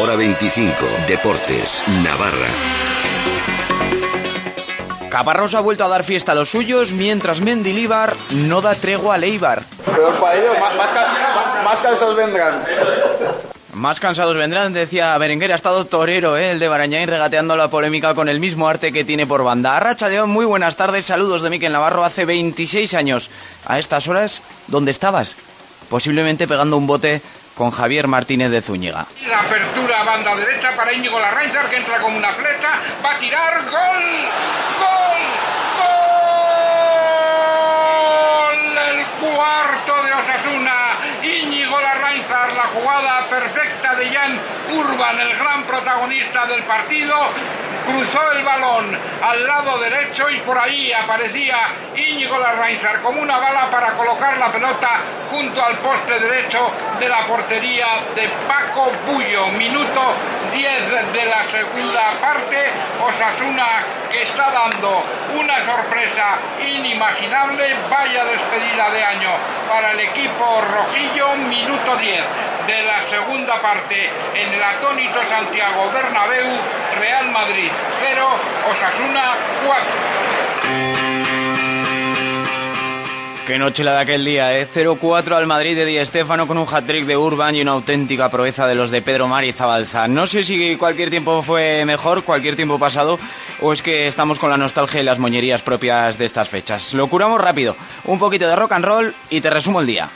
Hora 25. Deportes. Navarra. Caparrós ha vuelto a dar fiesta a los suyos, mientras Mendilibar no da tregua a Leibar. Peor para ellos, más, más, ca- más cansados vendrán. Más cansados vendrán, decía Berenguer, ha estado torero, ¿eh? el de Barañáin, regateando la polémica con el mismo arte que tiene por banda. Arracha León, muy buenas tardes, saludos de Miquel Navarro, hace 26 años. A estas horas, ¿dónde estabas? Posiblemente pegando un bote con Javier Martínez de Zúñiga. La apertura a banda derecha para Íñigo Larraizar que entra como una flecha, va a tirar, gol, gol, gol, el cuarto de Osasuna, Íñigo Larraizar, la jugada perfecta de Jan Urban, el gran protagonista del partido, cruzó el balón al lado derecho y por ahí aparecía Íñigo Larraizar como una bala para colocar la pelota junto al poste derecho de la portería de Paco Bullo. Minuto 10 de la segunda parte. Osasuna que está dando una sorpresa inimaginable. Vaya despedida de año para el equipo rojillo. Minuto 10 de la segunda parte en el atónito Santiago Bernabéu. Real Madrid 0, Osasuna 4. Qué noche la de aquel día, ¿eh? 0-4 al Madrid de Di Stéfano con un hat-trick de Urban y una auténtica proeza de los de Pedro Mari Zabalza. No sé si cualquier tiempo fue mejor, cualquier tiempo pasado, o es que estamos con la nostalgia y las moñerías propias de estas fechas. Lo curamos rápido, un poquito de rock and roll y te resumo el día.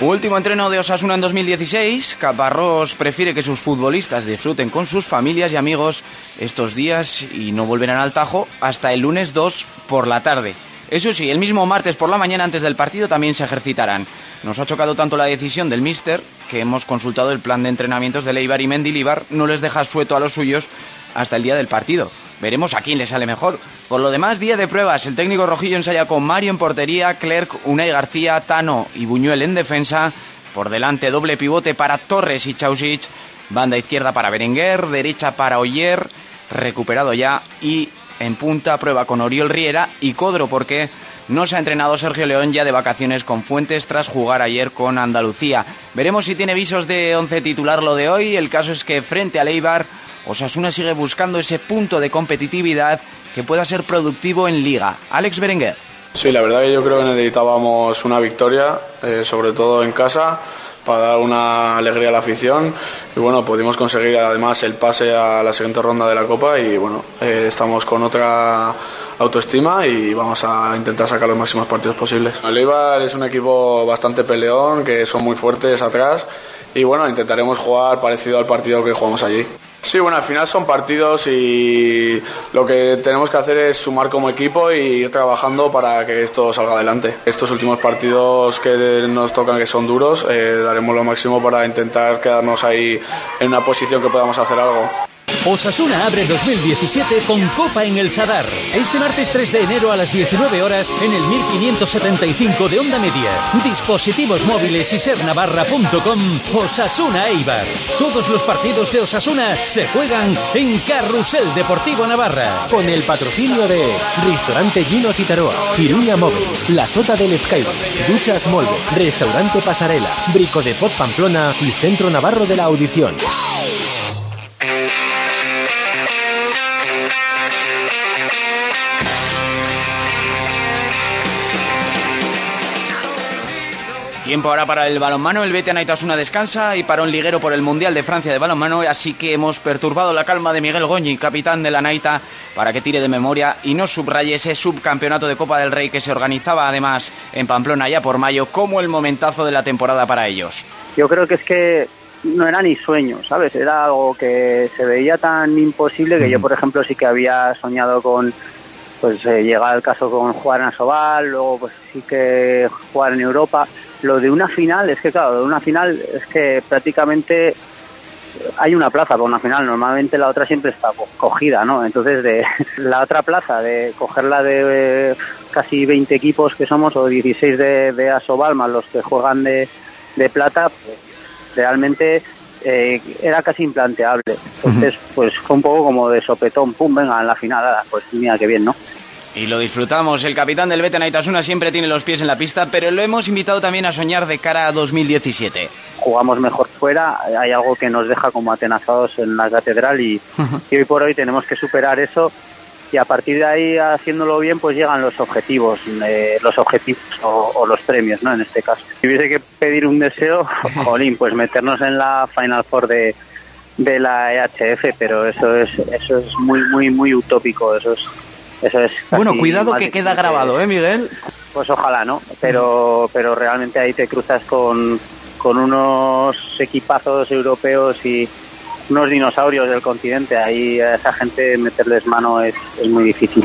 Último entreno de Osasuna en 2016. Caparrós prefiere que sus futbolistas disfruten con sus familias y amigos estos días y no volverán al Tajo hasta el lunes 2 por la tarde. Eso sí, el mismo martes por la mañana antes del partido también se ejercitarán. Nos ha chocado tanto la decisión del míster que hemos consultado el plan de entrenamientos de Leibar y Mendilibar. No les deja sueto a los suyos hasta el día del partido. Veremos a quién le sale mejor. Por lo demás, día de pruebas. El técnico rojillo ensaya con Mario en portería, Clerc, Unai García, Tano y Buñuel en defensa. Por delante, doble pivote para Torres y Chausic. Banda izquierda para Berenguer, derecha para Oyer, recuperado ya. Y en punta, prueba con Oriol Riera y Codro, porque no se ha entrenado Sergio León ya de vacaciones con Fuentes tras jugar ayer con Andalucía. Veremos si tiene visos de once titular lo de hoy. El caso es que frente a Leibar, Osasuna sigue buscando ese punto de competitividad que pueda ser productivo en liga. Alex Berenguer. Sí, la verdad que yo creo que necesitábamos una victoria, eh, sobre todo en casa, para dar una alegría a la afición. Y bueno, pudimos conseguir además el pase a la siguiente ronda de la Copa y bueno, eh, estamos con otra autoestima y vamos a intentar sacar los máximos partidos posibles. El es un equipo bastante peleón, que son muy fuertes atrás y bueno, intentaremos jugar parecido al partido que jugamos allí. Sí, bueno, al final son partidos y lo que tenemos que hacer es sumar como equipo y ir trabajando para que esto salga adelante. Estos últimos partidos que nos tocan, que son duros, eh, daremos lo máximo para intentar quedarnos ahí en una posición que podamos hacer algo. Osasuna abre 2017 con Copa en el Sadar. Este martes 3 de enero a las 19 horas en el 1575 de Onda Media. Dispositivos móviles y sernavarra.com. Osasuna Eibar. Todos los partidos de Osasuna se juegan en Carrusel Deportivo Navarra. Con el patrocinio de Restaurante Ginos y Taroa, Iruña Móvil, La Sota del Ezcaiba, Duchas Molde, Restaurante Pasarela, Brico de Pamplona y Centro Navarro de la Audición. Tiempo ahora para el balonmano, el Betia Naitasuna descansa y para un liguero por el Mundial de Francia de balonmano, así que hemos perturbado la calma de Miguel Goñi, capitán de la Naita, para que tire de memoria y no subraye ese subcampeonato de Copa del Rey que se organizaba además en Pamplona ya por mayo como el momentazo de la temporada para ellos. Yo creo que es que no era ni sueño, ¿sabes? Era algo que se veía tan imposible que yo, por ejemplo, sí que había soñado con pues eh, llegar al caso con jugar en Asobal, luego pues sí que jugar en Europa. Lo de una final, es que claro, de una final es que prácticamente hay una plaza para una final, normalmente la otra siempre está co- cogida, ¿no? Entonces de la otra plaza, de cogerla de eh, casi 20 equipos que somos, o 16 de, de Asobal, más los que juegan de, de plata, pues, realmente eh, era casi implanteable. Entonces, pues fue un poco como de sopetón, pum, venga, en la final, pues mira qué bien, ¿no? Y lo disfrutamos. El capitán del Beten Aitasuna siempre tiene los pies en la pista, pero lo hemos invitado también a soñar de cara a 2017. Jugamos mejor fuera, hay algo que nos deja como atenazados en la catedral y, y hoy por hoy tenemos que superar eso. Y a partir de ahí haciéndolo bien pues llegan los objetivos eh, los objetivos o, o los premios no en este caso. Si hubiese que pedir un deseo jolín pues meternos en la final four de de la EHF pero eso es eso es muy muy muy utópico. Eso es eso es Bueno, cuidado que queda grabado, ¿eh, Miguel? pues ojalá, ¿no? Pero, pero realmente ahí te cruzas con, con unos equipazos europeos y unos dinosaurios del continente. Ahí a esa gente meterles mano es, es muy difícil.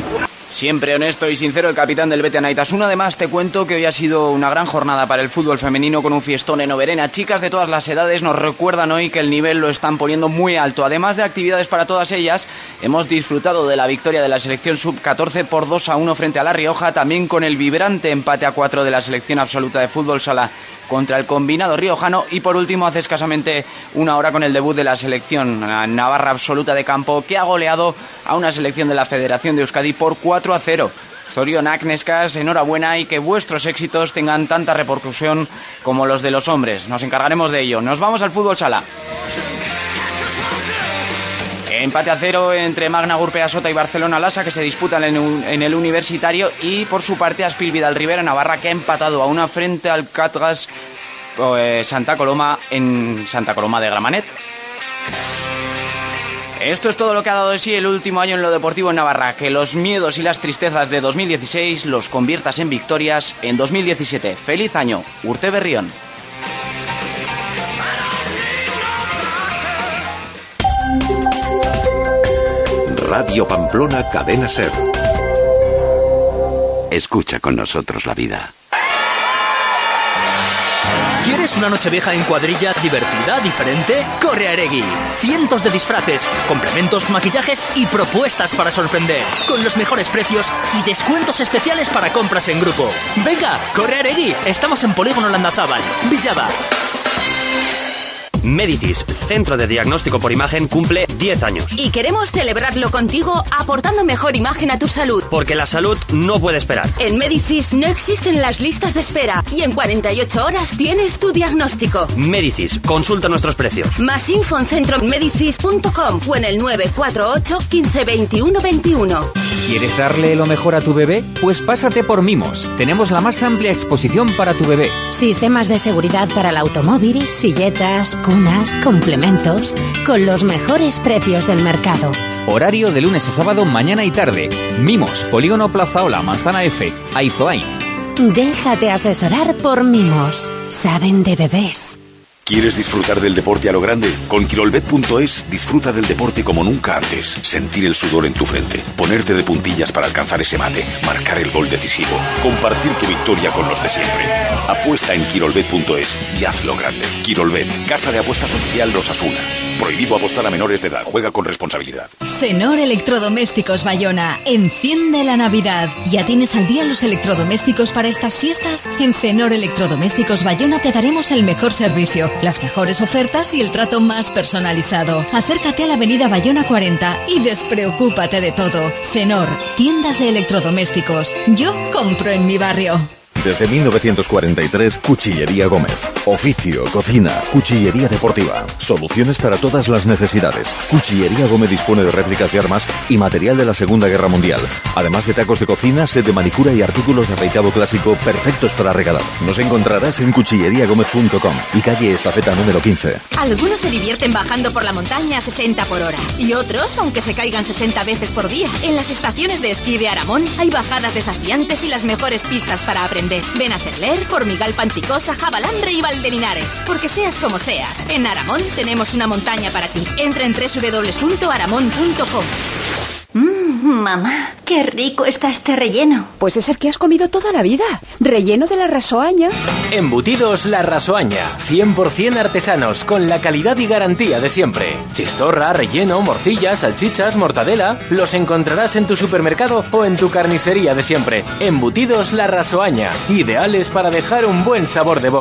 Siempre honesto y sincero el capitán del Bete Aitasuna. Además, te cuento que hoy ha sido una gran jornada para el fútbol femenino con un fiestón en Oberena. Chicas de todas las edades nos recuerdan hoy que el nivel lo están poniendo muy alto. Además de actividades para todas ellas, hemos disfrutado de la victoria de la selección sub-14 por 2 a 1 frente a La Rioja, también con el vibrante empate a 4 de la selección absoluta de fútbol sala contra el combinado riojano y por último hace escasamente una hora con el debut de la selección Navarra absoluta de campo que ha goleado a una selección de la Federación de Euskadi por 4 a 0. Zorion Agnescas, enhorabuena y que vuestros éxitos tengan tanta repercusión como los de los hombres. Nos encargaremos de ello. Nos vamos al fútbol sala. Empate a cero entre Magna Gurpea Sota y Barcelona Lasa que se disputan en, el universitario y por su parte Aspil Vidal Rivera Navarra que ha empatado a una frente al Catgas eh, Santa Coloma en Santa Coloma de Gramanet. Esto es todo lo que ha dado de sí el último año en lo deportivo en Navarra. Que los miedos y las tristezas de 2016 los conviertas en victorias en 2017. ¡Feliz año! Urte Berrión. Radio Pamplona Cadena Ser. Escucha con nosotros la vida. ¿Quieres una noche vieja en cuadrilla divertida, diferente? Corre a Eregui. Cientos de disfraces, complementos, maquillajes y propuestas para sorprender. Con los mejores precios y descuentos especiales para compras en grupo. Venga, corre a Eregui. Estamos en Polígono Landazábal, Villada. Médicis, Centro de Diagnóstico por Imagen, cumple 10 años. Y queremos celebrarlo contigo aportando mejor imagen a tu salud. Porque la salud no puede esperar. En Medicis no existen las listas de espera y en 48 horas tienes tu diagnóstico. Médicis, consulta nuestros precios. Más info en centromedicis.com o en el 948 15 21 21. ¿Quieres darle lo mejor a tu bebé? Pues pásate por Mimos. Tenemos la más amplia exposición para tu bebé. Sistemas de seguridad para el automóvil, silletas, cunas, complementos, con los mejores precios del mercado. Horario de lunes a sábado, mañana y tarde. Mimos, Polígono Plazaola, Manzana F, Aizoain. Déjate asesorar por Mimos. Saben de bebés. ¿Quieres disfrutar del deporte a lo grande? Con Quirolbet.es disfruta del deporte como nunca antes. Sentir el sudor en tu frente, ponerte de puntillas para alcanzar ese mate, marcar el gol decisivo, compartir tu victoria con los de siempre. Apuesta en Quirolbet.es y hazlo grande. Quirolbet, casa de apuestas oficial Los Asuna. Prohibido apostar a menores de edad. Juega con responsabilidad. Cenor Electrodomésticos Bayona. Enciende la Navidad. ¿Ya tienes al día los electrodomésticos para estas fiestas? En Cenor Electrodomésticos Bayona te daremos el mejor servicio, las mejores ofertas y el trato más personalizado. Acércate a la Avenida Bayona 40 y despreocúpate de todo. Cenor, tiendas de electrodomésticos. Yo compro en mi barrio. Desde 1943, Cuchillería Gómez. Oficio, cocina, cuchillería deportiva. Soluciones para todas las necesidades. Cuchillería Gómez dispone de réplicas de armas y material de la Segunda Guerra Mundial. Además de tacos de cocina, set de manicura y artículos de afeitado clásico perfectos para regalar. Nos encontrarás en cuchilleriagomez.com y calle Estafeta número 15. Algunos se divierten bajando por la montaña a 60 por hora y otros, aunque se caigan 60 veces por día. En las estaciones de esquí de Aramón hay bajadas desafiantes y las mejores pistas para aprender. Ven a Cerler, Formigal Panticosa, Jabalandre y Valdelinares. Porque seas como seas, en Aramón tenemos una montaña para ti. Entra en www.aramón.com. Mmm, mamá, qué rico está este relleno. Pues es el que has comido toda la vida. Relleno de la rasoaña. Embutidos La Rasoaña, 100% artesanos, con la calidad y garantía de siempre. Chistorra, relleno, morcillas, salchichas, mortadela, los encontrarás en tu supermercado o en tu carnicería de siempre. Embutidos La Rasoaña, ideales para dejar un buen sabor de boca.